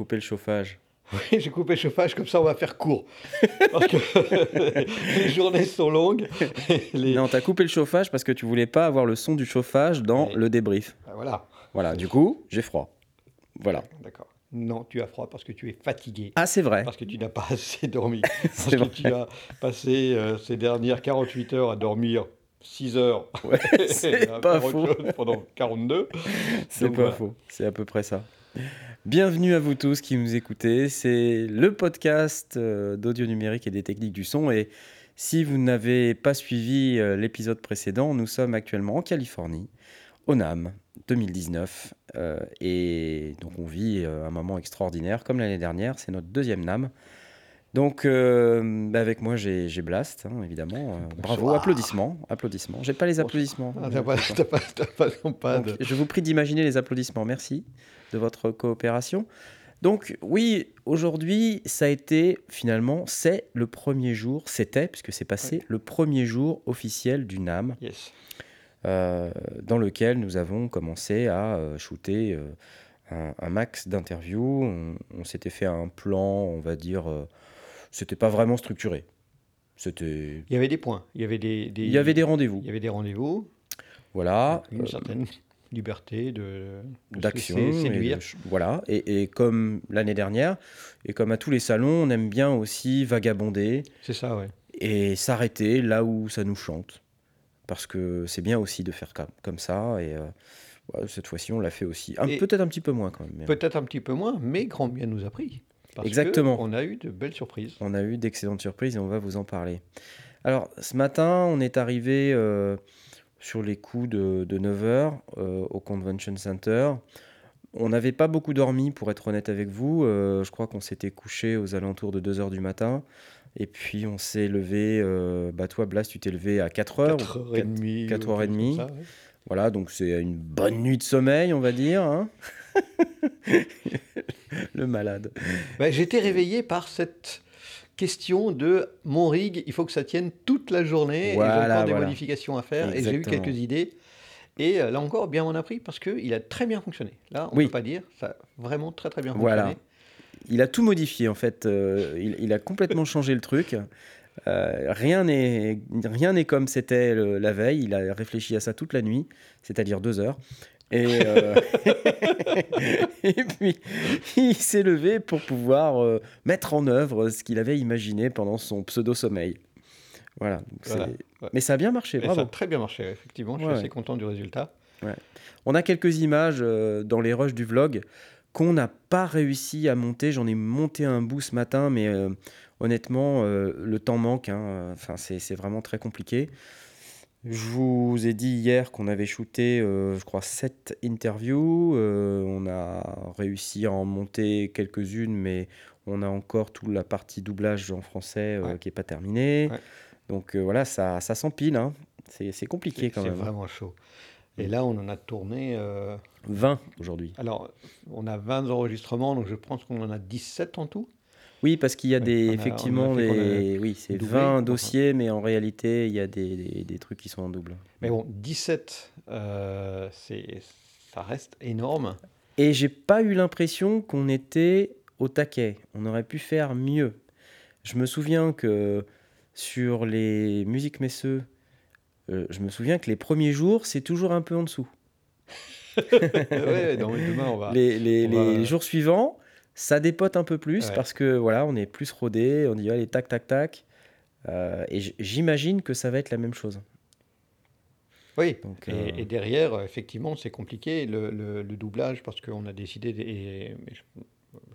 Coupé le chauffage. Oui, j'ai coupé le chauffage, comme ça on va faire court. Parce que les journées sont longues. Les... Non, t'as coupé le chauffage parce que tu voulais pas avoir le son du chauffage dans Oui. le débrief. Ah, voilà, Voilà, du coup, j'ai froid. Voilà. d'accord. Non, tu as froid parce que tu es fatigué. Ah, c'est vrai. Parce que tu n'as pas assez dormi. Parce C'est que vrai. tu as passé euh, ces dernières 48 heures à dormir 6 heures. Ouais, c'est pas faux. Pendant 42. C'est pas voilà. faux. C'est à peu près ça. Bienvenue à vous tous qui nous écoutez. C'est le podcast euh, d'audio numérique et des techniques du son. Et si vous n'avez pas suivi euh, l'épisode précédent, nous sommes actuellement en Californie, au NAM 2019. euh, et donc on vit un moment extraordinaire comme l'année dernière. C'est notre deuxième NAM. Donc euh, bah, avec moi j'ai Blast, hein, évidemment. Euh, bravo, applaudissements. applaudissements. J'ai pas les applaudissements. Ah, pas, pas, pas, Donc, je vous prie d'imaginer les applaudissements. Merci de votre coopération. Donc oui, aujourd'hui, ça a été finalement, c'est le premier jour, c'était, puisque c'est passé, le premier jour officiel du NAM, Yes. euh, dans lequel nous avons commencé à euh, shooter euh, un, un max d'interviews. On, on s'était fait un plan, on va dire, c'était pas vraiment structuré. C'était... Il y avait des points. Il y avait des, des- Il y avait des rendez-vous. il y avait des rendez-vous. Voilà. Une certaine liberté de, de se d'action. et de voilà. Et, et comme l'année dernière, et comme à tous les salons, on aime bien aussi vagabonder C'est ça, ouais. et s'arrêter là où ça nous chante. Parce que c'est bien aussi de faire comme, ça. Et euh, ouais, cette fois-ci, on l'a fait aussi. Un- Peut-être un petit peu moins quand même. mais Peut-être un petit peu moins, mais grand bien nous a pris. Parce Exactement. On a eu de belles surprises. On a eu d'excellentes surprises et on va vous en parler. Alors, ce matin, on est arrivé euh, sur les coups de, 9h au Convention Center. On n'avait pas beaucoup dormi, pour être honnête avec vous. Euh, je crois qu'on s'était couché aux alentours de 2h du matin. Et puis, on s'est levé. euh, bah, toi, Blas, tu t'es levé à 4h. 4h30. quatre ou heures et quelque demie. chose comme ça, ouais. Voilà, donc c'est une bonne nuit de sommeil, on va dire. hein. Le malade. Bah, été réveillé par cette question de mon rig, il faut que ça tienne toute la journée. et j'ai encore des voilà. modifications à faire. Et j'ai eu quelques idées. Et euh, là encore, bien on a pris parce qu'il a très bien fonctionné. Là, on ne Oui. peut pas dire. Ça a vraiment très très bien Voilà. fonctionné. Il a tout modifié en fait. Euh, il, il a complètement changé le truc. Euh, rien n'est rien n'est comme c'était la veille. Il a réfléchi à ça toute la nuit, c'est-à-dire deux heures. Et, euh, et puis il s'est levé pour pouvoir euh, mettre en œuvre ce qu'il avait imaginé pendant son pseudo sommeil. Voilà. donc Voilà, c'est- ouais. Mais ça a bien marché. Et ça a très bien marché, effectivement. Je suis Ouais, assez content du résultat. On a quelques images euh, dans les rushs du vlog qu'on n'a pas réussi à monter. J'en ai monté un bout ce matin, mais honnêtement, le temps manque. hein. Enfin, c'est vraiment très compliqué. Je vous ai dit hier qu'on avait shooté, euh, je crois, sept interviews. Euh, on a réussi à en monter quelques-unes, mais on a encore toute la partie doublage en français euh, Ouais. qui n'est pas terminée. Ouais. Donc voilà, ça, ça s'empile. hein. C'est c'est compliqué C'est quand c'est même. hein. vraiment chaud. Et là, on en a tourné. euh, 20 aujourd'hui. Alors, on a 20 enregistrements, donc je pense qu'on en a 17 en tout? Oui, parce qu'il y a Ouais, des, a- effectivement des, oui, c'est doublé, 20 enfin. dossiers, mais en réalité, il y a des, des- des trucs qui sont en double. Mais bon, 17, euh, c'est, ça reste énorme. Et j'ai pas eu l'impression qu'on était au taquet. On aurait pu faire mieux. Je me souviens que sur les musiques messeux, euh, je me souviens que les premiers jours, c'est toujours un peu en dessous. ouais, non, demain, on va. Les, les- on va- les jours suivants, ça dépote un peu plus Ouais. parce que voilà, on est plus rodé, on dit allez tac tac tac. Euh, et j'imagine que ça va être la même chose. Oui, Donc, euh, et derrière, euh, effectivement, c'est compliqué le, le- le doublage parce qu'on a décidé, et, je,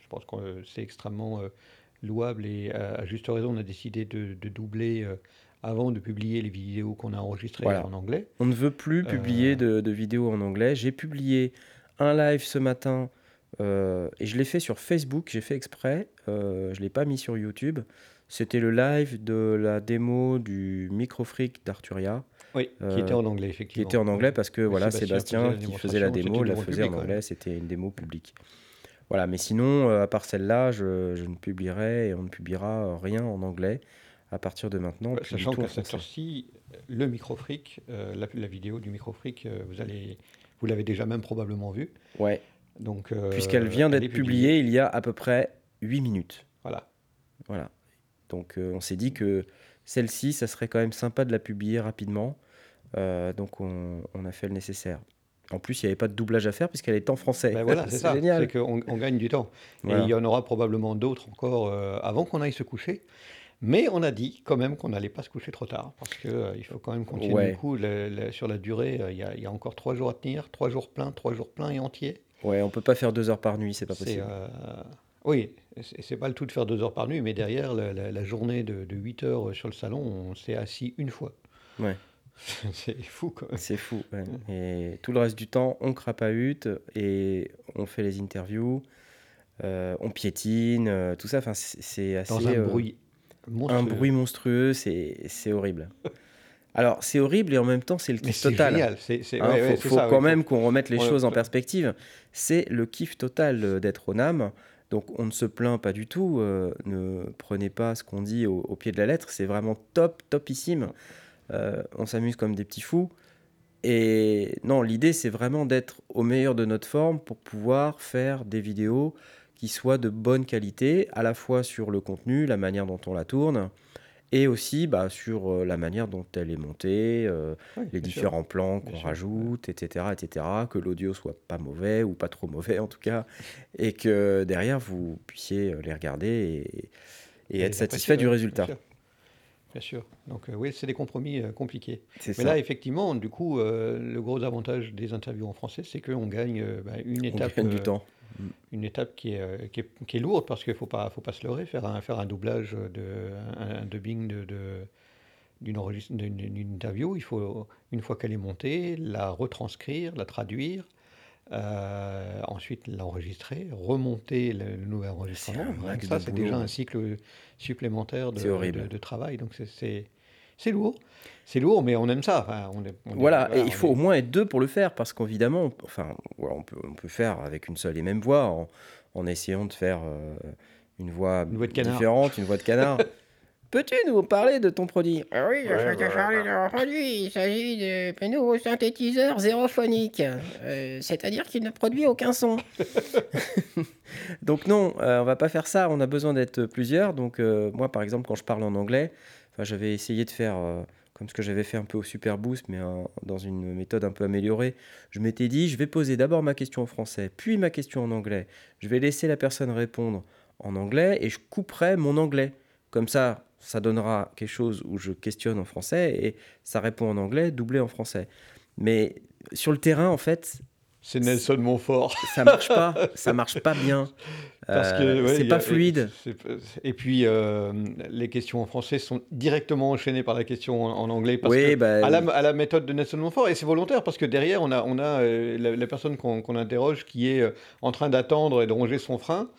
je pense que c'est extrêmement euh, louable et à juste raison, on a décidé de, de doubler avant de publier les vidéos qu'on a enregistrées Voilà. en anglais. On ne veut plus publier de, de vidéos en anglais. J'ai publié un live ce matin euh, et je l'ai fait sur Facebook. J'ai fait exprès. euh, je ne l'ai pas mis sur YouTube. C'était le live de la démo du Microfreak d'Arturia, Oui, Euh, qui était en anglais, qui effectivement. était en anglais parce que Oui, voilà, Sébastien Sébastien faisait la qui faisait la démo la faisait en public, anglais. C'était une démo publique. Voilà, mais sinon, euh, à part celle-là, je, je ne publierai et on ne publiera euh, rien en anglais à partir de maintenant. Ouais, Sachant qu'à cette heure-ci, le microfric, euh, la, la vidéo du microfric, euh, vous allez, vous l'avez déjà même probablement vu. Ouais, Donc, Puisqu'elle vient d'être publiée il y a à peu près 8 minutes. Voilà. Voilà. Donc on s'est dit que celle-ci, ça serait quand même sympa de la publier rapidement. donc on, a fait le nécessaire. En plus, il n'y avait pas de doublage à faire puisqu'elle est en français. Ben voilà, c'est ça. C'est qu'on on gagne du temps. Et il y en aura probablement d'autres encore avant qu'on aille se coucher. Mais on a dit quand même qu'on n'allait pas se coucher trop tard, parce qu'il euh, il faut quand même continuer du coup, sur la durée. Euh, il y, y, a encore trois jours à tenir, trois jours pleins, trois jours pleins et entiers. Ouais, on peut pas faire deux heures par nuit, c'est pas possible. Euh, oui, c'est pas le tout de faire deux heures par nuit, mais derrière, la, journée de, de, 8 heures sur le salon, on s'est assis une fois. Ouais. c'est fou quand même. C'est fou. Et tout le reste du temps, on crapahute et on fait les interviews, on piétine, tout ça. Enfin, c'est assez. Dans un bruit un bruit monstrueux, c'est horrible. Alors, c'est horrible et en même temps, c'est le kiff total. Il hein, faut, quand même qu'on remette les choses en perspective. C'est le kiff total euh, d'être au NAM. Donc, on ne se plaint pas du tout. Euh, ne prenez pas ce qu'on dit au, pied de la lettre. C'est vraiment top, topissime. Euh, on s'amuse comme des petits fous. Et non, l'idée, c'est vraiment d'être au meilleur de notre forme pour pouvoir faire des vidéos qui soit de bonne qualité, à la fois sur le contenu, la manière dont on la tourne, et aussi bah, sur euh, la manière dont elle est montée, euh, les différents plans qu'on rajoute, etc., etc., que l'audio soit pas mauvais ou pas trop mauvais en tout cas, et que derrière vous puissiez euh, les regarder et, être satisfait du résultat. Bien sûr. Donc oui, c'est des compromis compliqués. Mais là, effectivement, du coup, le gros avantage des interviews en français, c'est qu'on gagne bah, une étape. On gagne du temps une étape qui est, euh, qui est, qui est lourde parce qu'il ne faut pas, faut pas se leurrer, faire un, faire un doublage, de, un, dubbing de, d'une interview, il faut, une fois qu'elle est montée, la retranscrire, la traduire, euh, ensuite l'enregistrer, remonter le, nouvel enregistrement. ça, c'est déjà un cycle supplémentaire de, de, travail. Donc c'est c'est lourd. C'est lourd, mais on aime ça. voilà, et il faut au moins être deux pour le faire, parce qu'évidemment, enfin, on, peut, on peut faire avec une seule et même voix, en, en essayant de faire euh, une voix différente, une voix de canard. Peux-tu nous parler de ton produit? Ah Oui, je vais te parler de mon produit. Il s'agit de nouveau synthétiseur zérophonique, euh, c'est-à-dire qu'il ne produit aucun son. donc non, euh, on va pas faire ça. On a besoin d'être plusieurs. Donc moi, par exemple, quand je parle en anglais, j'avais essayé de faire euh, comme ce que j'avais fait un peu au Super Boost, mais dans une méthode un peu améliorée. Je m'étais dit, je vais poser d'abord ma question en français, puis ma question en anglais. Je vais laisser la personne répondre en anglais et je couperai mon anglais. Comme ça, ça donnera quelque chose où je questionne en français et ça répond en anglais, doublé en français. Mais sur le terrain, en fait, c'est Nelson Montfort. Ça marche pas, ça marche pas bien. Parce que euh, c'est pas fluide. Et puis euh, les questions en français sont directement enchaînées par la question en, anglais parce oui, que bah, à, la, à, la, méthode de Nelson Montfort et c'est volontaire parce que derrière on a on a euh, la, personne qu'on interroge qui est en train d'attendre et de ronger son frein.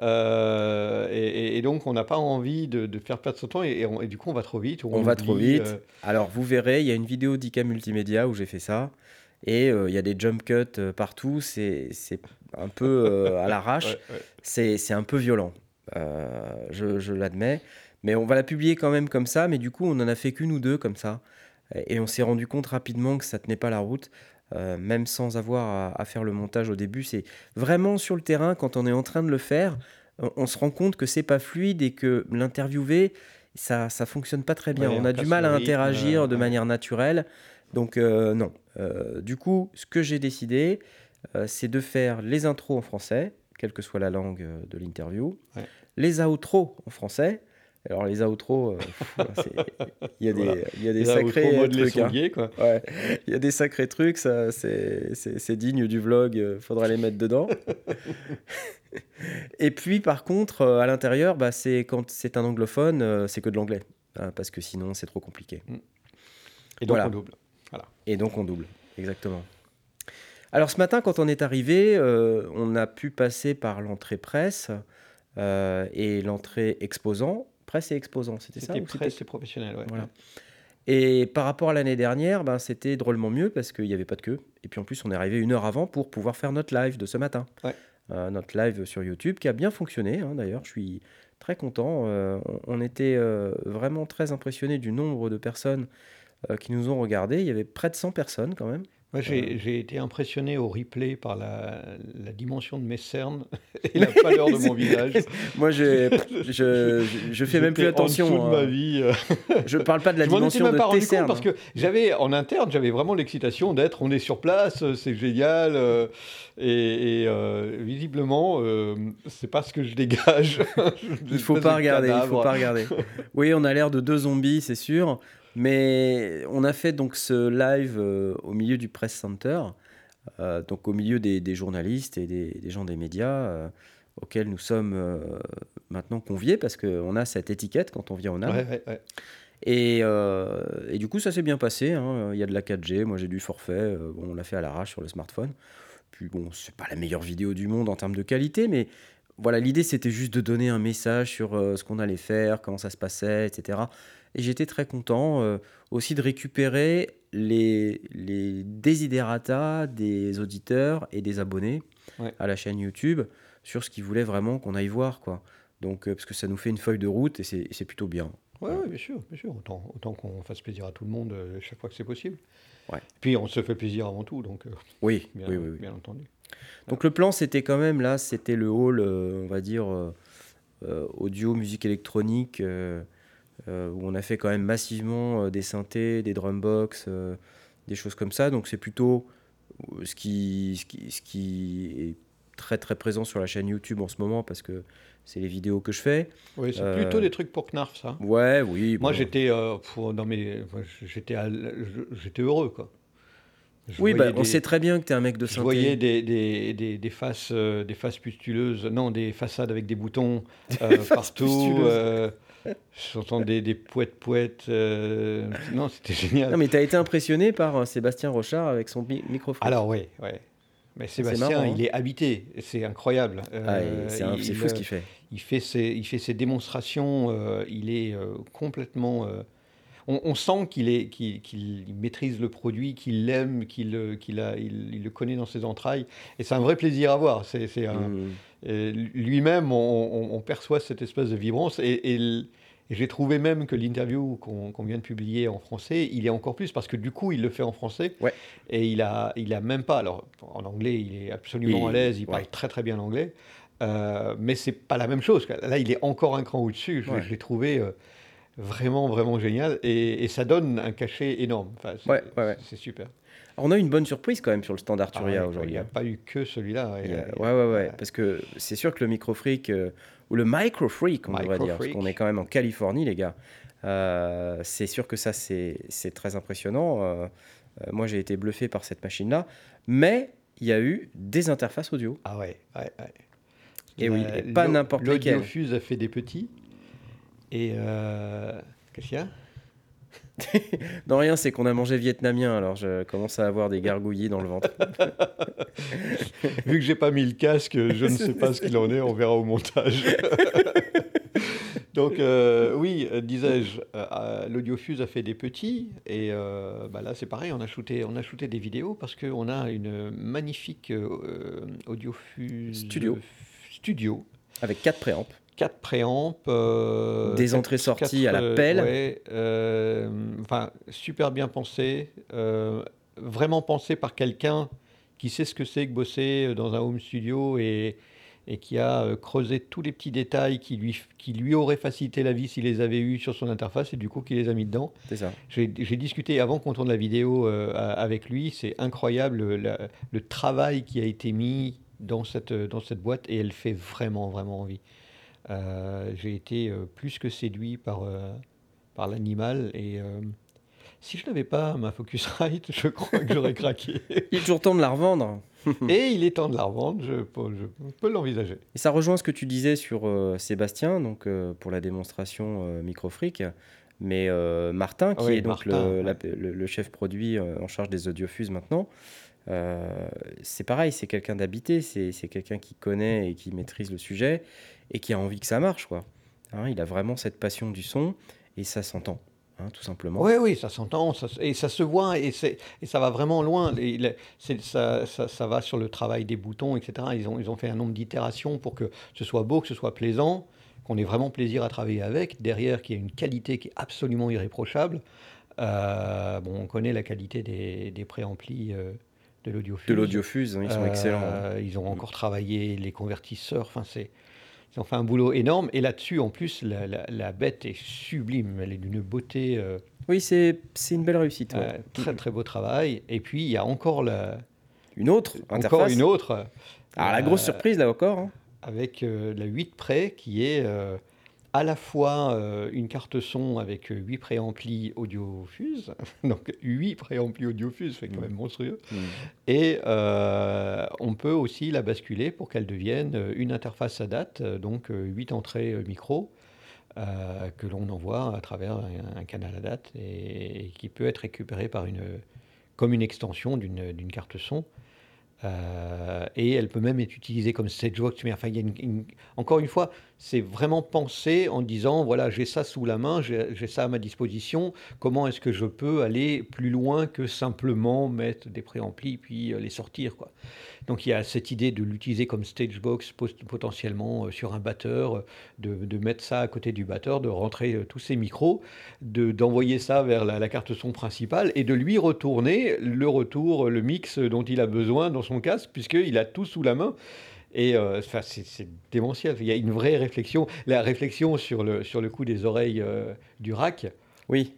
Et, donc, on n'a pas envie de, faire perdre son temps et, du coup, on va trop vite. On, va trop vite. Alors, vous verrez, il y a une vidéo d'ICA Multimédia où j'ai fait ça. Et euh, il y a des jump cuts euh, partout, c'est un peu euh, à l'arrache, c'est un peu violent, je, je l'admets. Mais on va la publier quand même comme ça, mais du coup on en a fait qu'une ou deux comme ça. Et on s'est rendu compte rapidement que ça tenait pas la route, même sans avoir à, faire le montage au début. C'est vraiment sur le terrain, quand on est en train de le faire, on, se rend compte que c'est pas fluide et que l'interviewé, ça ça fonctionne pas très bien. on a du mal à interagir de manière naturelle. Donc euh, non. Euh, du coup, ce que j'ai décidé, euh, c'est de faire les intros en français, quelle que soit la langue de l'interview, les outros en français. Alors les outros, il y a des, il y a des sacrés trucs. Hein. quoi. Il y a des sacrés trucs, ça, c'est digne du vlog, il faudra les mettre dedans. Et puis par contre, à l'intérieur, bah, c'est quand c'est un anglophone, c'est que de l'anglais, hein, parce que sinon c'est trop compliqué. Mm. Et donc on double. Et donc on double, exactement. Alors ce matin, quand on est arrivé, euh, on a pu passer par l'entrée presse euh, et l'entrée exposant. Presse et exposant, c'était ça C'était presse et professionnel, ouais. Voilà. Et par rapport à l'année dernière, ben, c'était drôlement mieux parce qu'il n'y avait pas de queue. Et puis en plus, on est arrivé une heure avant pour pouvoir faire notre live de ce matin. Euh, notre live sur YouTube qui a bien fonctionné, hein, d'ailleurs. Je suis très content. on était vraiment très impressionné du nombre de personnes euh, qui nous ont regardé. Il y avait près de 100 personnes quand même. Moi, j'ai j'ai été impressionné au replay par la, la dimension de mes cernes et la pâleur de mon visage. Moi, je, je, fais même plus J'étais en attention. de ma hein. vie. euh. Je parle pas de la Je dimension même de pas tes cernes. parce que j'avais en interne, j'avais vraiment l'excitation d'être, on est sur place, euh, c'est génial. euh, et et, euh, visiblement, euh, c'est pas ce que je dégage. Il faut pas regarder, il faut pas regarder. Oui, on a l'air de deux zombies, c'est sûr. Mais on a fait donc ce live euh, au milieu du press center, euh, donc au milieu des, des journalistes et des, des gens des médias euh, auxquels nous sommes maintenant conviés parce qu'on a cette étiquette quand on vient au NAM. Ouais, ouais, ouais. Et, et du coup, ça s'est bien passé. hein. Il y a de la 4G. Moi, j'ai du forfait. bon, on l'a fait à l'arrache sur le smartphone. Puis bon, c'est pas la meilleure vidéo du monde en termes de qualité, mais voilà, l'idée c'était juste de donner un message sur ce qu'on allait faire, comment ça se passait, etc. Et j'étais très content euh, aussi de récupérer les, les desiderata des auditeurs et des abonnés Ouais. à la chaîne YouTube sur ce qu'ils voulaient vraiment qu'on aille voir, quoi. Donc, euh, parce que ça nous fait une feuille de route et c'est plutôt bien. Ouais, ouais, bien sûr, bien sûr. Autant, autant qu'on fasse plaisir à tout le monde euh, chaque fois que c'est possible. Ouais. Puis on se fait plaisir avant tout, donc Oui, bien, oui, oui, oui. bien entendu. Donc le plan, c'était quand même là, c'était le hall, on va dire, audio, musique électronique, euh, où on a fait quand même massivement euh, des synthés, des drumbox, euh, des choses comme ça. Donc c'est plutôt euh, ce qui, ce, qui, ce qui est très très présent sur la chaîne YouTube en ce moment, parce que c'est les vidéos que je fais. Oui, c'est Euh, plutôt des trucs pour Knarf, ça. Ouais, oui. Moi, bon. j'étais euh, mes, j'étais, à l- je- j'étais heureux, quoi. Je Oui, bah, voyais on des- sait très bien que tu es un mec de Je synthé. voyais des, des, des, des faces, euh, des faces pustuleuses, non, des façades avec des boutons euh, partout. J'entends des, des poètes poètes. euh, non, c'était génial. Non, mais tu as été impressionné par euh, Sébastien Rochard avec son mi- micro Alors, oui, ouais. Mais Sébastien, marrant, hein. il est habité, c'est incroyable. Ah, Euh, c'est fou ce qu'il fait. Il fait ses, il fait ses démonstrations, euh, il est euh, complètement. On, on sent qu'il maîtrise le produit, qu'il l'aime, qu'il, euh, il, le connaît dans ses entrailles, et c'est un vrai plaisir à voir. C'est, c'est un- Mm. euh, lui-même, on, on- on perçoit cette espèce de vibrance, et, et l- et j'ai trouvé même que l'interview qu'on, vient de publier en français, il est encore plus parce que du coup, il le fait en français, Ouais. et il a, il a même pas. Alors, en anglais, il est absolument à l'aise, il ouais. parle très très bien l'anglais. Euh, mais c'est pas la même chose. Là, il est encore un cran au-dessus. Je, Ouais. je l'ai trouvé euh, vraiment, vraiment génial. Et, et ça donne un cachet énorme. Enfin, c'est, Ouais, ouais, ouais. c'est super. Alors, on a une bonne surprise quand même sur le stand Ah Arturia Il aujourd'hui. n'y a hein. pas eu que celui-là. Il Et, a- ouais, ouais, ouais. Parce que c'est sûr que le micro freak, euh, ou le micro freak, on devrait dire, parce Micro-freak. qu'on est quand même en Californie, les gars. Euh, c'est sûr que ça, c'est c'est très impressionnant. Euh, euh, moi, j'ai été bluffé par cette machine-là. Mais il y a eu des interfaces audio. Ah ouais, ouais, ouais. Et oui, et pas n'importe lesquelles. L'audiofuse a fait des petits. Et euh, qu'est-ce qu'il y a? Non, rien, c'est qu'on a mangé vietnamien, alors je commence à avoir des gargouillis dans le ventre. Vu que j'ai pas mis le casque, je ne sais pas ce qu'il en est. On verra au montage. Donc euh, oui, euh, disais-je, euh, l'audiofuse a fait des petits et euh, bah là c'est pareil, on a shooté, on a shooté des vidéos parce qu'on a une magnifique audiofuse Studio. studio, Avec quatre préamps. Quatre préamps, euh, Des entrées-sorties à la euh, pelle. ouais, euh, enfin super bien pensé, euh, vraiment pensé par quelqu'un qui sait ce que c'est que bosser dans un home studio et, et qui a creusé tous les petits détails qui lui, qui lui auraient facilité la vie s'il les avait eus sur son interface et du coup qui les a mis dedans. C'est ça. J'ai discuté avant qu'on tourne la vidéo avec lui, c'est incroyable le, la- le travail qui a été mis dans cette, dans cette boîte et elle fait vraiment, vraiment envie. Euh, J'ai été euh, plus que séduit par, euh, par l'animal et si je n'avais pas ma Focusrite, je crois que j'aurais craqué. Il est toujours temps de la revendre. et il est temps de la revendre, je, je peux l'envisager. Et ça rejoint ce que tu disais sur euh, Sébastien, donc euh, pour la démonstration euh, microfreak, mais Martin, qui Oui, est donc Martin, le, ouais. la- le- le chef produit en charge des audiofuses maintenant. c'est pareil, c'est quelqu'un d'habité, c'est quelqu'un qui connaît et qui maîtrise le sujet et qui a envie que ça marche, quoi. Hein, il a vraiment cette passion du son et ça s'entend, hein, tout simplement. Oui, oui, ça s'entend, ça, et ça se voit, et, ça va vraiment loin. Et il ça, ça- ça va sur le travail des boutons, etc. Ils ont, ils ont fait un nombre d'itérations pour que ce soit beau, que ce soit plaisant, qu'on ait vraiment plaisir à travailler avec. Derrière, qu'il y ait une qualité qui est absolument irréprochable. Euh, bon, on connaît la qualité des, des préamplis euh, de l'audiofuse. De l'audiofuse, hein, ils sont Euh, excellents. hein. Ils ont encore travaillé les convertisseurs. Enfin, c'est ils ont fait un boulot énorme. Et là-dessus, en plus, la, la- la bête est sublime. Elle est d'une beauté. euh, Oui, c'est c'est une belle réussite. ouais. euh, très très beau travail. Et puis il y a encore la, Une autre encore interface. une autre. Alors, la grosse euh, surprise, là encore. hein. avec euh, la 8 pré qui est euh, à la fois euh, une carte son avec 8 préamplis audiofuse, donc 8 préamplis audiofuse, c'est quand Mm. même monstrueux, Mm. et euh, on peut aussi la basculer pour qu'elle devienne euh, une interface à date, euh, donc 8 entrées euh, micro. euh, que l'on envoie à travers un, un canal à date et, et qui peut être récupéré par une, comme une extension d'une carte son. Euh, et elle peut même être utilisée comme Stagebox. Mais enfin, il y a une- une- encore une fois, c'est vraiment pensé en disant voilà, j'ai ça sous la main, j'ai ça à ma disposition. Comment est-ce que je peux aller plus loin que simplement mettre des préamplis puis euh, les sortir quoi. Donc il y a cette idée de l'utiliser comme Stagebox potentiellement euh, sur un batteur, de, de mettre ça à côté du batteur, de rentrer euh, tous ces micros, de- d'envoyer ça vers la, la carte son principale et de lui retourner le retour, le mix dont il a besoin dans son casque, puisqu'il a tout sous la main. Et euh, c'est démentiel. Il y a une vraie réflexion. La réflexion sur le, sur le coup des oreilles euh, du rack, Oui,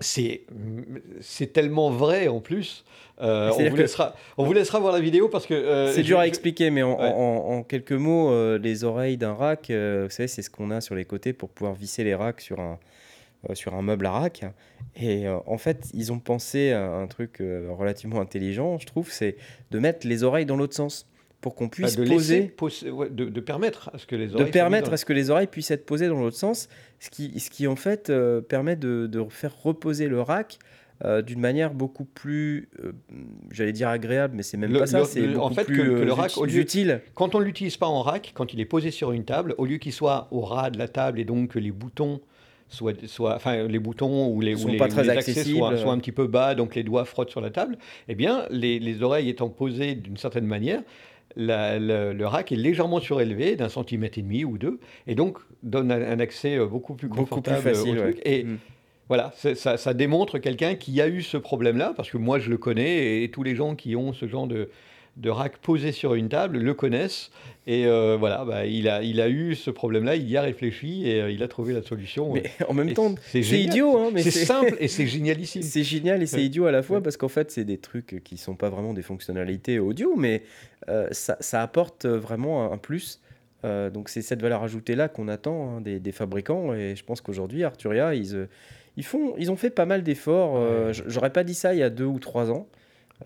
c'est tellement vrai en plus. Euh, on, vous laissera, on vous laissera voir la vidéo parce que. euh, c'est dur à expliquer, mais en, Ouais. en- en quelques mots, les oreilles d'un rack, vous savez, c'est ce qu'on a sur les côtés pour pouvoir visser les racks sur un, sur un meuble à rack. Et euh, en fait, ils ont pensé à un truc euh, relativement intelligent, je trouve, c'est de mettre les oreilles dans l'autre sens pour qu'on bah, puisse de, poser. poser- ouais, de, de permettre à ce que les de oreilles. soient permettre à ce que les oreilles puissent être posées dans l'autre sens, ce qui, ce qui en fait euh, permet de, de faire reposer le rack euh, d'une manière beaucoup plus, euh, j'allais dire agréable, mais c'est même Le- pas ça, c'est en fait, plus que le rack, au lieu- utile. Quand on ne l'utilise pas en rack, quand il est posé sur une table, au lieu qu'il soit au ras de la table et donc que les boutons soient, soient- enfin les boutons ou les, Sont ou les, pas très les accès accessibles. soient, soient un petit peu bas, donc les doigts frottent sur la table, eh bien les, les oreilles étant posées d'une certaine manière, la- le, le rack est légèrement surélevé d'un centimètre et demi ou deux, et donc donne un, un accès euh, beaucoup plus Beaucoup plus confortable facile. au ouais. truc. Et Mm. voilà, ça, ça démontre quelqu'un qui a eu ce problème-là, parce que moi je le connais, et tous les gens qui ont ce genre de, de rack posé sur une table le connaissent. Et euh, voilà, bah, il, a, il a eu ce problème-là, il y a réfléchi et euh, il a trouvé la solution. Mais en même Et temps, c'est idiot, hein, c'est simple et c'est génialissime. C'est génial et c'est idiot à la fois parce qu'en fait, c'est des trucs qui sont pas vraiment des fonctionnalités audio, mais euh, ça, ça apporte vraiment un, plus. Donc, c'est cette valeur ajoutée-là qu'on attend hein, des, des fabricants. Et je pense qu'aujourd'hui, Arturia, ils, ils, font, ils ont fait pas mal d'efforts. J'aurais pas dit ça il y a deux ou trois ans.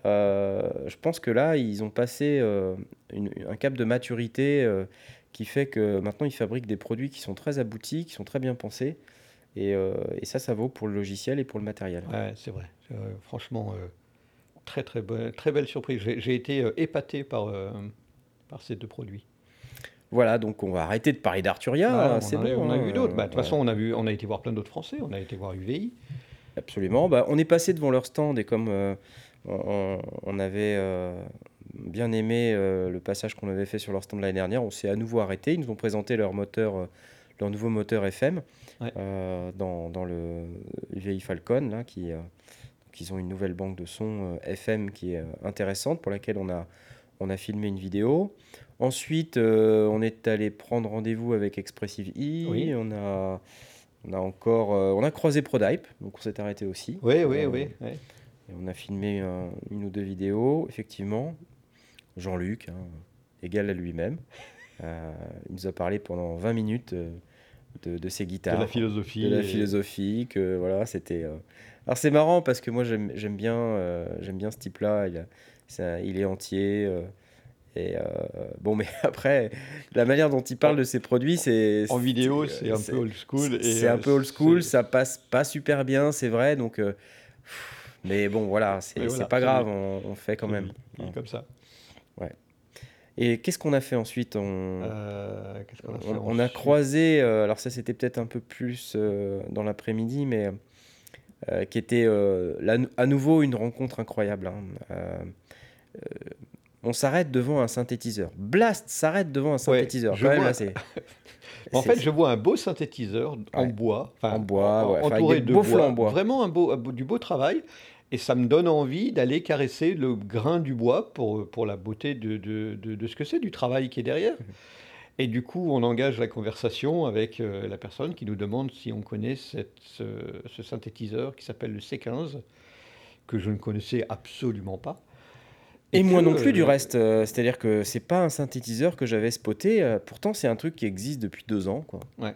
Euh, je pense que là, ils ont passé euh, une- un cap de maturité euh, qui fait que maintenant, ils fabriquent des produits qui sont très aboutis, qui sont très bien pensés. Et, et ça, ça vaut pour le logiciel et pour le matériel. Ouais, c'est vrai. Franchement, très, très, be- très belle surprise. J'ai été épaté par, par ces deux produits. Voilà, donc on va arrêter de parler d'Arturia. Bah, on, c'est bon. a, on a hein, vu d'autres. Bah, De toute façon, on a, vu, on a été voir plein d'autres Français. On a été voir UVI. Absolument. Bah, on est passé devant leur stand et comme euh, on, on avait euh, bien aimé euh, le passage qu'on avait fait sur leur stand l'année dernière, on s'est à nouveau arrêté. Ils nous ont présenté leur moteur, euh, leur nouveau moteur FM Ouais. dans, dans le UVI Falcon, là, qui, qui ont une nouvelle banque de sons euh, FM qui est euh, intéressante pour laquelle on a, on a filmé une vidéo. Ensuite, euh, on est allé prendre rendez-vous avec Expressive E. Oui. On a, on a encore, on a croisé Prodype, donc on s'est arrêté aussi. Oui, oui, oui. Et on a filmé euh, une ou deux vidéos, effectivement. Jean-Luc, hein, égal à lui-même. Euh, il nous a parlé pendant 20 minutes euh, de, de ses De guitares, la philosophie. de la philosophie. Que, voilà, c'était. euh, Alors c'est marrant parce que moi j'aime bien, euh, j'aime bien ce type-là. Il, a- ça- il est entier. et euh, bon, mais après, la manière dont il parle de ses produits, c'est. En vidéo, c'est un peu old school. c'est un peu old school, ça passe pas super bien, c'est vrai. Donc, euh, mais bon, voilà, c'est voilà, pas grave, on, on fait quand même. Est comme ça. Et qu'est-ce qu'on a fait ensuite on, Euh, a fait on, on a croisé, euh, alors ça c'était peut-être un peu plus euh, dans l'après-midi, mais qui était là, à nouveau une rencontre incroyable. hein. On s'arrête devant un synthétiseur. Blast s'arrête devant un synthétiseur. je même, vois- là, En fait, je vois un beau synthétiseur en Ouais. bois, En bois, ouais, entouré de beaux bois, bois. vraiment un beau- du beau travail. Et ça me donne envie d'aller caresser le grain du bois pour, pour la beauté de, de- de- de ce que c'est, du travail qui est derrière. Et du coup, on engage la conversation avec euh, la personne qui nous demande si on connaît cette- ce, ce synthétiseur qui s'appelle le C15, que je ne connaissais absolument pas. Et moi que, non plus, du euh, reste. euh, C'est-à-dire que c'est pas un synthétiseur que j'avais spoté. pourtant, c'est un truc qui existe depuis deux ans. Quoi. Ouais.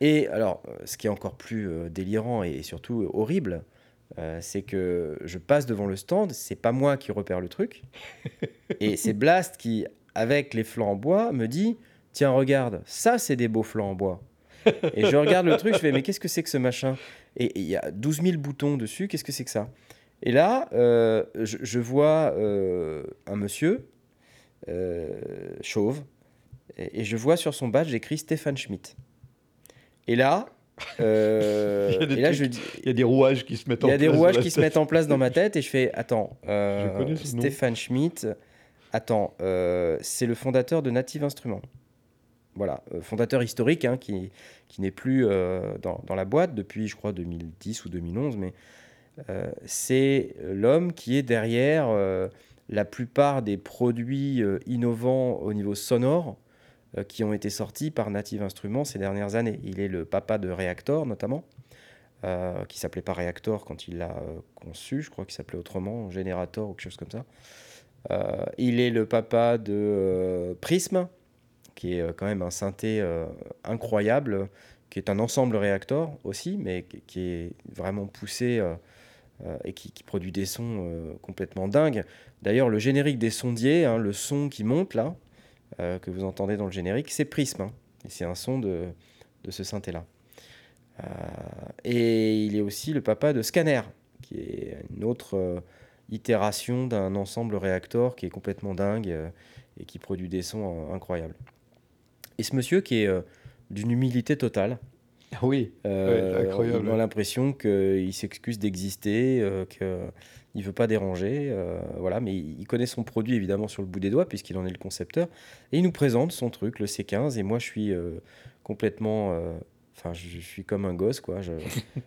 Et alors, ce qui est encore plus délirant et surtout horrible, euh, c'est que je passe devant le stand, c'est pas moi qui repère le truc. et c'est Blast qui, avec les flancs en bois, me dit Tiens, regarde, ça, c'est des beaux flancs en bois. et je regarde le truc, je fais Mais qu'est-ce que c'est que ce machin? Et il y a 12 000 boutons dessus, qu'est-ce que c'est que ça? Et là, euh, je, vois euh, un monsieur chauve, et, et je vois sur son badge écrit Stéphane Schmitt. Et là, euh, Il y a des et là trucs je dis, Il y a des rouages qui se mettent en il y a des place dans rouages la qui se tête. mettent en place dans ma tête et je fais attends, euh, Je. Stéphane Schmitt, attends, euh, c'est le fondateur de Native Instruments. Voilà, fondateur historique hein, qui, qui n'est plus dans, dans la boîte depuis, je crois, 2010 ou 2011, mais c'est l'homme qui est derrière la plupart des produits innovants au niveau sonore qui ont été sortis par Native Instruments ces dernières années. Il est le papa de Reactor notamment, euh, qui s'appelait pas Reactor quand il l'a euh, conçu, je crois qu'il s'appelait autrement, Generator ou quelque chose comme ça. Euh, il est le papa de euh, Prism, qui est euh, quand même un synthé euh, incroyable, qui est un ensemble Reactor aussi, mais qui, est vraiment poussé euh, euh, et qui, produit des sons euh, complètement dingues. D'ailleurs, le générique des sondiers, hein, le son qui monte là, euh, que vous entendez dans le générique, c'est Prism. hein. et c'est un son de, de ce synthé-là. Euh, et il est aussi le papa de Scanner, qui est une autre euh, itération d'un ensemble Reactor qui est complètement dingue et qui produit des sons incroyables. Et ce monsieur qui est d'une humilité totale, Oui, euh, Ouais, incroyable. On a l'impression qu'il s'excuse d'exister, euh, qu'il ne veut pas déranger. euh, voilà, mais il il connaît son produit évidemment sur le bout des doigts, puisqu'il en est le concepteur. Et il nous présente son truc, le C15. Et moi, je suis euh, complètement. euh, Enfin, je, je suis comme un gosse, quoi.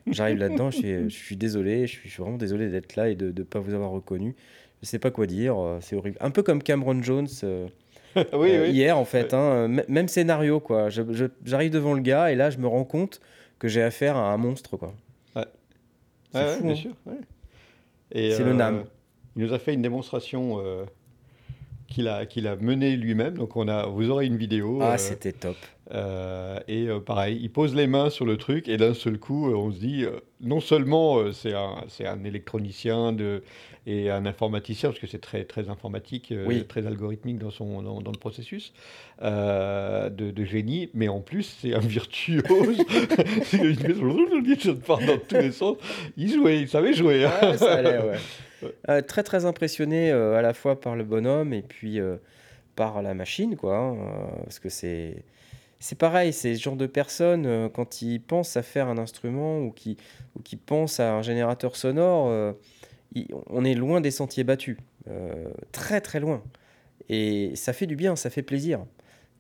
J'arrive là-dedans, je suis, je suis désolé, je suis, je suis vraiment désolé d'être là et de ne pas vous avoir reconnu. Je sais pas quoi dire, c'est horrible. Un peu comme Cameron Jones. oui, oui. hier en fait. hein, même scénario quoi. J'arrive devant le gars et là je me rends compte que j'ai affaire à un monstre quoi. Ouais, ouais, fou, bien hein. sûr. ouais. C'est le NAM. Il nous a fait une démonstration euh, qu'il a, qu'il a menée lui-même. Donc on a, vous aurez une vidéo. Ah euh, c'était top. Euh, et euh, pareil, il pose les mains sur le truc et d'un seul coup, euh, on se dit, non seulement c'est un, c'est un électronicien de, et un informaticien, parce que c'est très, très informatique, Oui. très algorithmique dans, son, dans, dans le processus de, de génie, mais en plus c'est un virtuose. ça part dans tous les sens. Il jouait, il savait jouer. hein. Ouais, ça allait, ouais. Très très impressionné à la fois par le bonhomme et puis par la machine quoi. hein, parce que c'est c'est pareil, c'est ce genre de personnes euh, quand ils pensent à faire un instrument ou qui ou qui pensent à un générateur sonore, euh, il- on est loin des sentiers battus, euh, très très loin. Et ça fait du bien, ça fait plaisir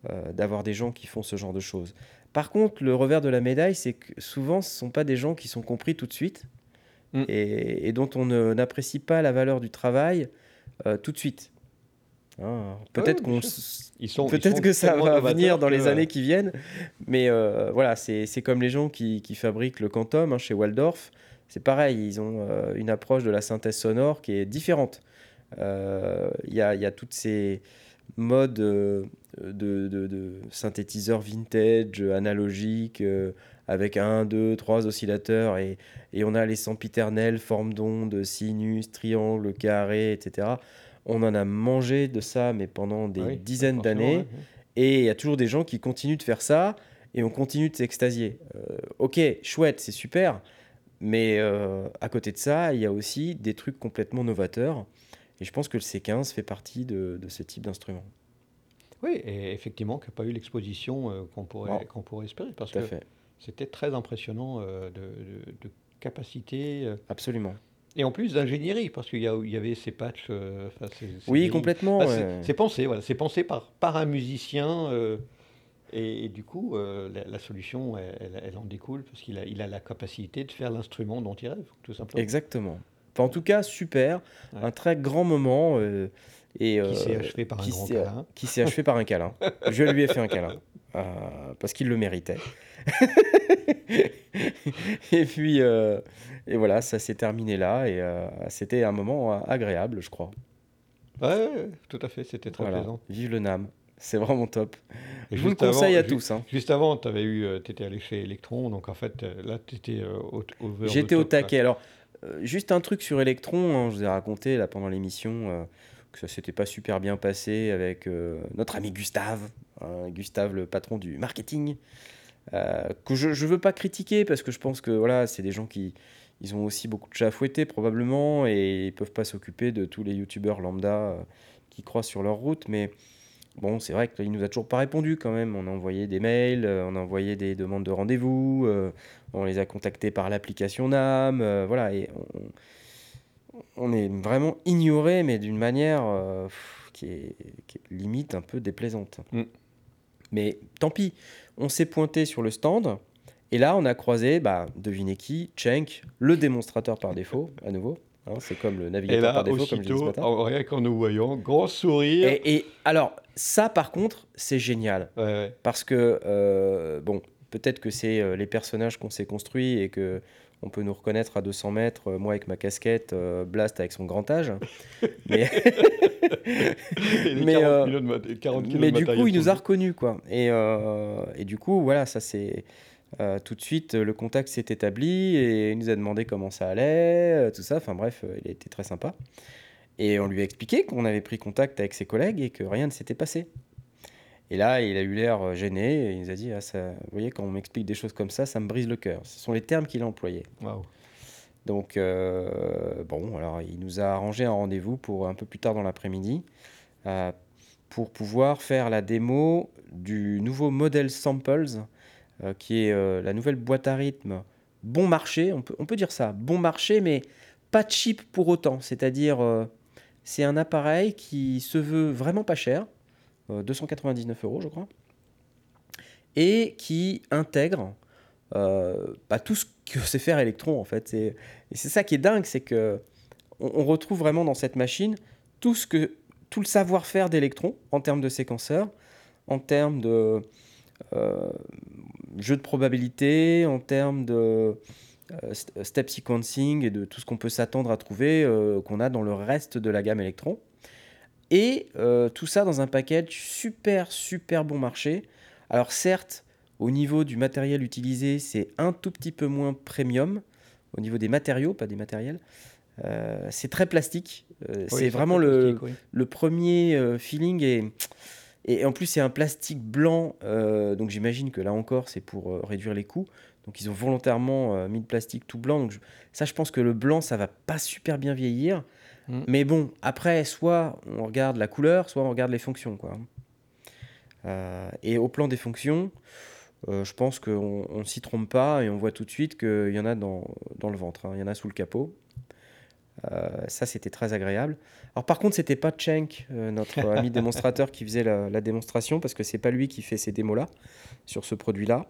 euh, d'avoir des gens qui font ce genre de choses. Par contre, le revers de la médaille, c'est que souvent, ce ne sont pas des gens qui sont compris tout de suite Mm. et, et dont on ne- n'apprécie pas la valeur du travail euh, tout de suite. Hein, Peut-être bien qu'on s- Peut-être que ça va venir dans les euh, années qui viennent, mais euh, voilà, c'est c'est comme les gens qui, qui fabriquent le Quantum hein, chez Waldorf. C'est pareil, ils ont euh, une approche de la synthèse sonore qui est différente. Euh, Il y, a, y a toutes ces modes de, de- de synthétiseurs vintage, analogiques, avec un, deux, trois oscillateurs, et, et on a les sempiternels, formes d'onde, sinus, triangle, carré, etc. On en a mangé de ça, mais pendant des ah oui, dizaines d'années. ouais, ouais. Et il y a toujours des gens qui continuent de faire ça et on continue de s'extasier. Euh, ok, chouette, c'est super, mais euh, à côté de ça, il y a aussi des trucs complètement novateurs. Et je pense que le C15 fait partie de, de ce type d'instrument. Oui, et effectivement, qu'il n'y a pas eu l'exposition euh, qu'on pourrait, qu'on pourrait espérer, parce que c'était très impressionnant de, de- de capacité. absolument. Et en plus d'ingénierie, parce qu'il y, avait ces patchs. euh, Oui, complètement. C'est- ouais. c'est pensé, voilà, c'est pensé par, par un musicien. euh, et, et du coup, euh, la, la solution, elle, elle- elle en découle parce qu'il a, il a la capacité de faire l'instrument dont il rêve, tout simplement. Exactement. Enfin, en tout cas, super. Ouais. Un très grand moment. et, Qui s'est achevé par un grand câlin. Qui s'est achevé par un câlin. Je lui ai fait un câlin. parce qu'il le méritait. et puis, euh, et voilà, ça s'est terminé là. Et euh, c'était un moment euh, agréable, je crois. Ouais, tout à fait, c'était très Voilà. plaisant. Vive le NAM. C'est vraiment top. Et je vous le avant- conseille à tous. hein. Juste avant, tu étais allé chez Electron, donc en fait, là, tu étais au, au J'étais au taquet. Alors, juste un truc sur Electron, hein, je vous ai raconté là pendant l'émission que ça s'était pas super bien passé avec euh, notre ami Gustave, hein, Gustave le patron du marketing, euh, que je ne veux pas critiquer parce que je pense que voilà, c'est des gens qui ils ont aussi beaucoup de chats à fouetter probablement et ils peuvent pas s'occuper de tous les youtubeurs lambda euh, qui croisent sur leur route, mais Bon, c'est vrai qu'il nous a toujours pas répondu quand même. On a envoyé des mails, euh, on a envoyé des demandes de rendez-vous, on les a contactés par l'application NAM, voilà, et on, est vraiment ignoré, mais d'une manière pff, qui, est, qui est limite un peu déplaisante. Mm. Mais tant pis, on s'est pointé sur le stand, et là on a croisé, bah, devinez qui, Cenk, le démonstrateur par défaut, à nouveau. hein, c'est comme le Et navigateur là, par défaut, comme je disais ce aussitôt, matin. en- rien qu'en nous voyant, grand sourire. Et, et alors, ça par contre, c'est génial. Ouais, ouais. Parce que, euh, bon, peut-être que c'est euh, les personnages qu'on s'est construits et que on peut nous reconnaître à 200 mètres, euh, moi avec ma casquette, euh, Blast avec son grand âge. mais Et les Mais, 40 euh, kilos de mat- 40 kilos mais du coup, il nous a reconnus, quoi. Et, euh, et du coup, voilà, ça c'est... tout de suite, le contact s'est établi et il nous a demandé comment ça allait, tout ça. Enfin bref, il a été très sympa. Et on lui a expliqué qu'on avait pris contact avec ses collègues et que rien ne s'était passé. Et là, il a eu l'air euh, gêné. Et il nous a dit ah, ça, Vous voyez, quand on m'explique des choses comme ça, ça me brise le cœur. Ce sont les termes qu'il a employés. Donc, euh, bon, alors il nous a arrangé un rendez-vous pour un peu plus tard dans l'après-midi euh, pour pouvoir faire la démo du nouveau modèle Samples, euh, qui est la nouvelle boîte à rythme bon marché. On peut, on peut dire ça, bon marché, mais pas cheap pour autant. C'est-à-dire, c'est un appareil qui se veut vraiment pas cher, 299 euros, je crois, et qui intègre euh, bah, tout ce que sait faire Electron en fait. Et c'est ça qui est dingue, c'est que on, retrouve vraiment dans cette machine tout ce que tout le savoir-faire d'Electron en termes de séquenceurs, en termes de euh, jeu de probabilité, en termes de euh, st- step sequencing et de tout ce qu'on peut s'attendre à trouver euh, qu'on a dans le reste de la gamme Electron. Et euh, tout ça dans un package super super bon marché. Alors certes, au niveau du matériel utilisé, c'est un tout petit peu moins premium. Au niveau des matériaux, pas des matériels. Euh, c'est très plastique. Euh, Oui, c'est vraiment le, plastique, oui. le premier feeling. Et, et en plus, c'est un plastique blanc. donc j'imagine que là encore, c'est pour réduire les coûts. Donc ils ont volontairement mis le plastique tout blanc. Donc je- ça, je pense que le blanc, ça va pas super bien vieillir. Mm. Mais bon, après, soit on regarde la couleur, soit on regarde les fonctions. Quoi. Euh, et au plan des fonctions, euh, je pense qu'on ne s'y trompe pas et on voit tout de suite qu'il y en a dans, dans le ventre. hein. Il y en a sous le capot. Euh, ça, c'était très agréable. Alors, par contre, c'était pas euh, notre ami démonstrateur, qui faisait la, la démonstration parce que c'est pas lui qui fait ces démos-là sur ce produit-là.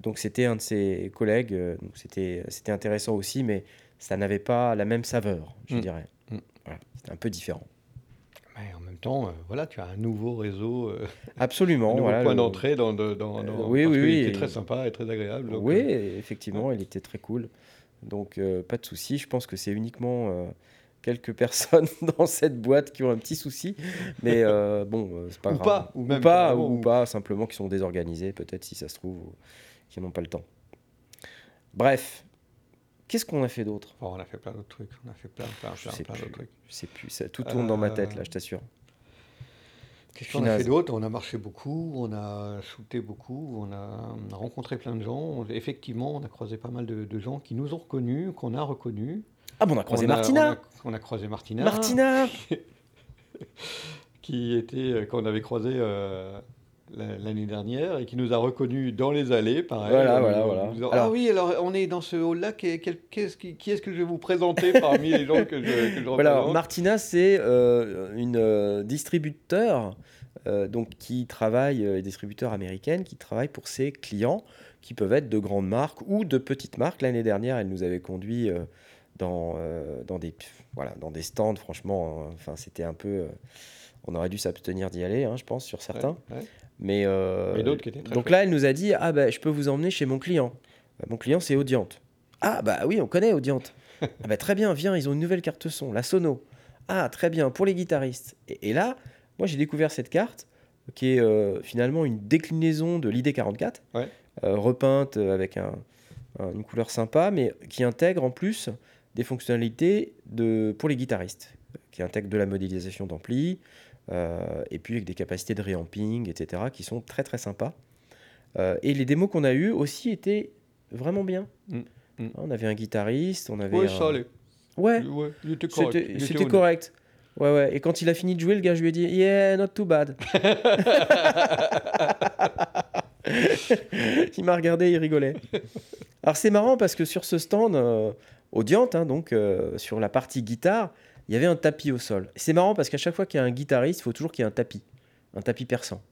Donc, c'était un de ses collègues. donc, c'était intéressant aussi, mais ça n'avait pas la même saveur, je Mm. dirais. Mm. Voilà, c'était un peu différent. Mais en même temps, euh, voilà, tu as un nouveau réseau, euh, Absolument. un nouveau voilà, point le- d'entrée dans, dans, dans, dans- oui, parce oui, oui, était et- très sympa et très agréable. donc, Oui, euh, effectivement, il était très cool. Donc, euh, pas de souci. Je pense que c'est uniquement quelques personnes dans cette boîte qui ont un petit souci. Mais euh, bon, euh, c'est pas Ou grave. pas, ou même pas, carrément, ou ou- pas, simplement qui sont désorganisés, peut-être si ça se trouve, ou qui n'ont pas le temps. Bref, qu'est-ce qu'on a fait d'autre? Oh, on a fait plein d'autres trucs. On a fait plein, plein, Je plein, sais plein d'autres trucs. Je sais plus, ça, tout tourne dans ma tête, là, je t'assure. Qu'est-ce qu'on a fait d'autre? On a marché beaucoup, on a shooté beaucoup, on a, on a rencontré plein de gens. Effectivement, on a croisé pas mal de, de gens qui nous ont reconnus, qu'on a reconnus. Ah bon, on a croisé On a- Martina On a, on a croisé Martina. Martina Qui était, euh, qu'on avait croisé euh, l'année dernière et qui nous a reconnus dans les allées, pareil. Voilà, en voilà, voilà. disant, Alors- ah oui, alors on est dans ce hall-là, qui, qui, est-ce que je vais vous présenter parmi les gens que je, que je Voilà, Martina, c'est euh, une euh, distributeur euh, donc qui travaille, euh, distributeur américaine, qui travaille pour ses clients, qui peuvent être de grandes marques ou de petites marques. L'année dernière, elle nous avait conduit euh, dans, euh, dans, des, voilà, dans des stands, franchement, hein, enfin, c'était un peu... euh, on aurait dû s'abstenir d'y aller, hein, je pense, sur certains. Ouais, ouais. Mais, euh, Mais qui étaient très Donc là, elle nous a dit Ah, bah, je peux vous emmener chez mon client. Bah, mon client, c'est Audiante. Ah, bah oui, on connaît Audiante. ah, bah, très bien, viens, ils ont une nouvelle carte son, la Sono. Ah, très bien, pour les guitaristes. Et, et là, moi, j'ai découvert cette carte qui est euh, finalement une déclinaison de l'ID44, Ouais. euh, repeinte avec un- un- une couleur sympa, mais qui intègre en plus des fonctionnalités de, pour les guitaristes, qui intègre de la modélisation d'ampli, euh, et puis avec des capacités de reamping, etc., qui sont très très sympas. Euh, et les démos qu'on a eues aussi étaient vraiment bien. Mm, mm. On avait un guitariste, on avait Ouais, un- ça allait. Ouais, Ouais, il était correct. c'était c'était correct. Ouais, ouais. Et quand il a fini de jouer, le gars, je lui ai dit Yeah, not too bad. il m'a regardé, il rigolait. Alors, c'est marrant parce que sur ce stand, euh, Audiante, hein, donc euh, sur la partie guitare, il y avait un tapis au sol. C'est marrant parce qu'à chaque fois qu'il y a un guitariste, il faut toujours qu'il y ait un tapis, un tapis perçant.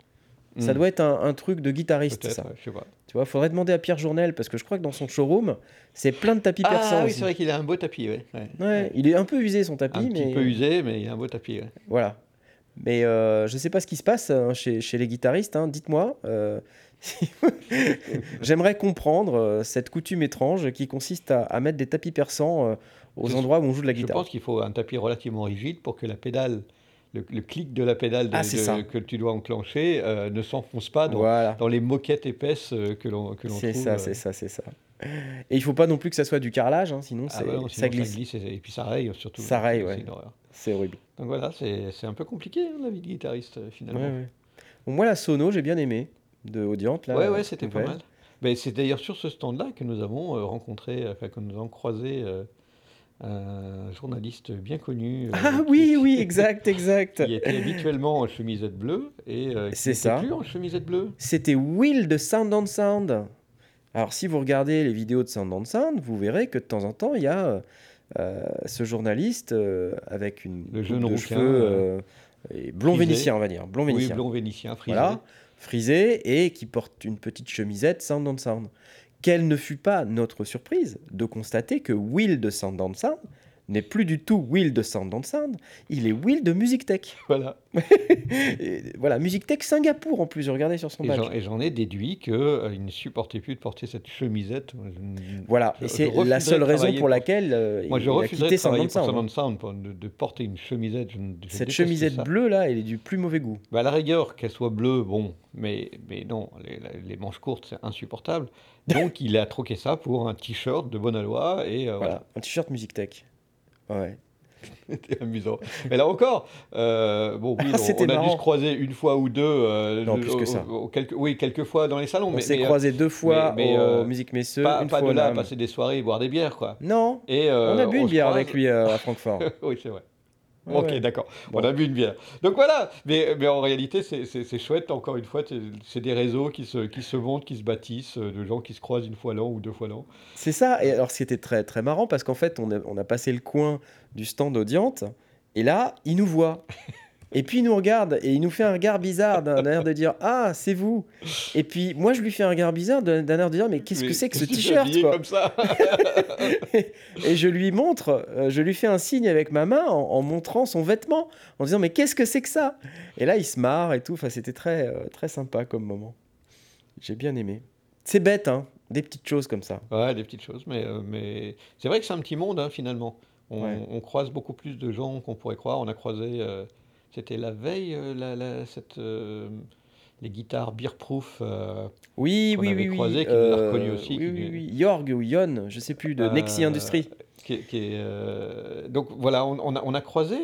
Ça Mm. doit être un, un truc de guitariste, ça. ouais, je sais pas. Tu vois, faudrait demander à Pierre Journel parce que je crois que dans son showroom, c'est plein de tapis persans. Ah oui, c'est vrai qu'il a un beau tapis, ouais. ouais. Ouais, il est un peu usé son tapis, Un mais petit peu usé, mais il a un beau tapis, voilà. Mais euh, je sais pas ce qui se passe hein, chez, chez les guitaristes. hein. Dites-moi. euh, J'aimerais comprendre euh, cette coutume étrange qui consiste à, à mettre des tapis persans aux Je- endroits où on joue de la Je guitare. pense qu'il faut un tapis relativement rigide pour que la pédale, le, le clic de la pédale de- Ah, de- que tu dois enclencher euh, ne s'enfonce pas dans, Voilà. dans les moquettes épaisses euh, que l'on l'on C'est trouve. ça, euh. c'est ça, c'est ça. Et il faut pas non plus que ça soit du carrelage, hein, sinon, Ah bah non, ça sinon glisse. et, et puis ça raye surtout. Ça raye, C'est ouais. C'est horrible. Donc voilà, c'est un peu compliqué hein, la vie de guitariste Ouais, finalement. ouais. Bon, moi, la sono, j'ai bien aimé de Audiante. Là, ouais, ouais, c'était pas mal. C'est d'ailleurs sur ce stand-là que nous avons rencontré, enfin que nous avons croisé un journaliste bien connu. euh, Ah qui- oui, oui, exact, exact. Qui était habituellement en chemisette bleue et euh, qui ça. plus en chemisette bleue. C'était Will de Sound on Sound. Alors, si vous regardez les vidéos de Sound on Sound, vous verrez que de temps en temps, il y a euh, ce journaliste euh, avec une Le jeune de cheveux euh, et blond frisé. vénitien, on va dire. Blond Oui, vénitien. blond vénitien, frisé. Voilà, frisé et qui porte une petite chemisette Sound on Sound. Quelle ne fut pas notre surprise de constater que Will de Sound Sound n'est plus du tout Will de Sound Sound, il est Will de Music Tech. Voilà. Et voilà, Music Tech Singapour en plus, je regardais sur son badge. j'en- et j'en ai déduit qu'il ne supportait plus de porter cette chemisette. Voilà, Je- et c'est la seule raison pour pour- laquelle euh, Moi, je il a quitté Sound pour Sound. Pour de, de porter une chemisette. Je, ne- je Cette chemisette ça. bleue là, elle est du plus mauvais goût. Bah, à la rigueur, qu'elle soit bleue, bon, mais, mais non, les, les manches courtes, c'est insupportable. Donc, il a troqué ça pour un t-shirt de bonne aloi et euh, Voilà, voilà, un t-shirt Music Tech. Ouais. c'était amusant. Mais là encore, euh, bon, oui, Ah, on, on a dû se croiser une fois ou deux. euh, Non, plus que ça. au- quelques, oui, quelques fois dans les salons, On mais, s'est mais, euh, croisés deux fois mais, au euh, Musique Messeux, pas, une pas fois de là à passer des soirées et boire des bières, quoi. Non, Et, on a bu une se bière croise- avec lui à Francfort. oui, c'est vrai. Ouais, ok, ouais. d'accord. Bon. On a bu une bière. Donc voilà, mais, mais en réalité, c'est- chouette, encore une fois, c'est- des réseaux qui se, qui se montent, qui se bâtissent, euh, de gens qui se croisent une fois l'an ou deux fois l'an. C'est ça, et alors c'était très très marrant parce qu'en fait on a, on a passé le coin du stand d'Audiante et là il nous voit. Et puis il nous regarde et il nous fait un regard bizarre d'un air de dire Ah, c'est vous Et puis moi je lui fais un regard bizarre d'un air de dire Mais qu'est-ce que c'est que ce t-shirt ça? Et je lui montre, euh, je lui fais un signe avec ma main en, en montrant son vêtement, en disant mais qu'est-ce que c'est que ça? Et là il se marre et tout. Enfin c'était très euh, très sympa comme moment. J'ai bien aimé. C'est bête hein, des petites choses comme ça. Ouais, des petites choses, mais, euh, mais c'est vrai que c'est un petit monde, hein, finalement. On, Ouais. on croise beaucoup plus de gens qu'on pourrait croire. On a croisé, euh, c'était la veille, euh, la, la- cette, euh, les guitares Beerproof. euh, Oui Qu'on oui avait oui oui. croisé, qui nous a aussi, Oui qui oui. Yorg ou Yon, je sais plus de Nexi Industries. qui est- qui est, donc voilà, on, on a, on a croisé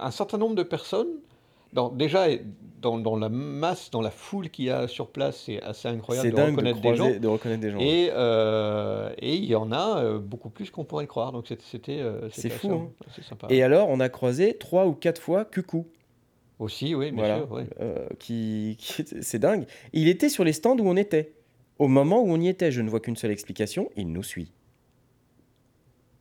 un certain nombre de personnes. Dans, déjà, dans, dans la masse, dans la foule qu'il y a sur place, c'est assez incroyable de dingue de, reconnaître des gens. de reconnaître des gens. Et, euh, et il y en a euh, beaucoup plus qu'on pourrait croire. Donc c'était euh, C'est fou, hein. sympa. Et alors on a croisé trois ou quatre fois Cucou. Aussi, oui, bien Voilà. sûr. oui. qui, qui- c'est dingue. Il était sur les stands où on était. Au moment où on y était, je ne vois qu'une seule explication, il nous suit.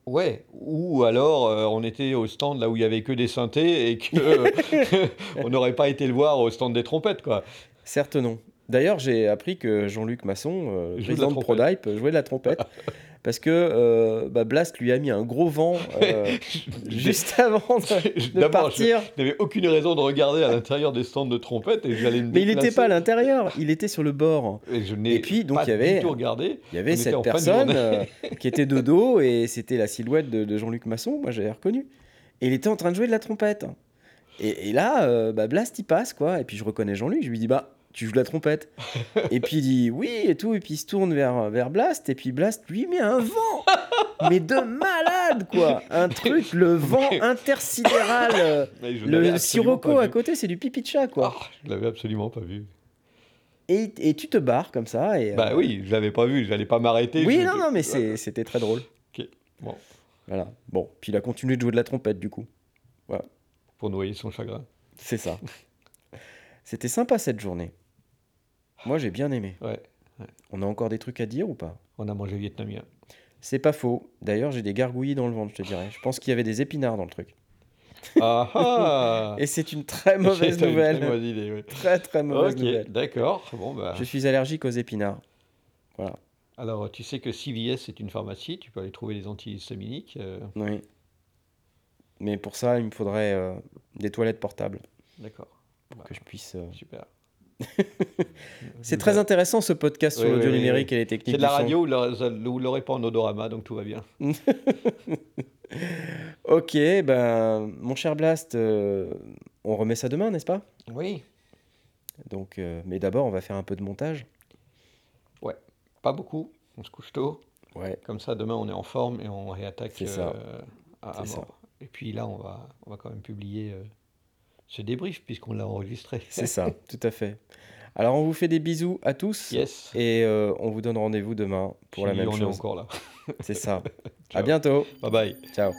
Ouais, ou alors euh, on était au stand là où il y avait que des synthés et que on n'aurait pas été le voir au stand des trompettes, quoi. Certes non. D'ailleurs, j'ai appris que Jean-Luc Masson, euh, de président de Prodype, jouait de la trompette. parce que euh, bah, Blast lui a mis un gros vent euh, juste avant de, de D'abord, je partir. n'avais aucune raison de regarder à l'intérieur des stands de trompettes et j'allais me Mais il n'était pas à l'intérieur, il était sur le bord. Et, je n'ai Et puis, donc, il y avait-. Il y cette personne euh, qui était de dos et c'était la silhouette de, de Jean-Luc Masson, moi j'avais reconnu. Et il était en train de jouer de la trompette. Et, et là, bah, Blast il passe quoi, et puis je reconnais Jean-Luc, je lui dis bah tu joues de la trompette. et puis il dit oui et tout, et puis il se tourne vers, vers Blast, et puis Blast lui met un vent, mais de malade quoi, un truc, le vent intersidéral, euh, Mais je l'avais le sirocco à côté c'est du pipi de chat quoi. Ah, je l'avais absolument pas vu. Et, et tu te barres comme ça. Et, Bah euh, oui, je l'avais pas vu, j'allais pas m'arrêter. Oui, non, non, mais Voilà. c'est- c'était très drôle. Ok, bon, Voilà. Bon, puis il a continué de jouer de la trompette du coup. pour noyer son chagrin. C'est ça. C'était sympa cette journée. Moi j'ai bien aimé. Ouais, On a encore des trucs à dire ou pas? On a mangé vietnamien. C'est pas faux. D'ailleurs j'ai des gargouillis dans le ventre, je te dirais. Je pense qu'il y avait des épinards dans le truc. Ah ah Et c'est une très mauvaise nouvelle. très idée. Très très mauvaise nouvelle. d'accord. Bon, bah. Je suis allergique aux épinards. Alors, tu sais que CVS c'est une pharmacie, tu peux aller trouver des antihistaminiques. euh, Oui. Mais pour ça, il me faudrait euh, des toilettes portables D'accord, pour que je puisse. euh, super. C'est très intéressant ce podcast sur l'audio oui, numérique oui. et les techniques. C'est de la radio vous l'aurez pas en odorama, donc tout va bien. Ok, ben mon cher Blast, euh, on remet ça demain, n'est-ce pas? Oui. Donc, euh, mais d'abord, on va faire un peu de montage. Pas beaucoup, on se couche tôt. Ouais. Comme ça, demain, on est en forme et on réattaque C'est ça. euh, à, ça. Et puis là, on va, on va quand même publier ce débrief puisqu'on l'a enregistré. C'est ça, tout à fait. Alors, on vous fait des bisous à tous Yes. et euh, on vous donne rendez-vous demain pour la même on est chose. encore là. C'est ça. à bientôt. Bye bye. Ciao.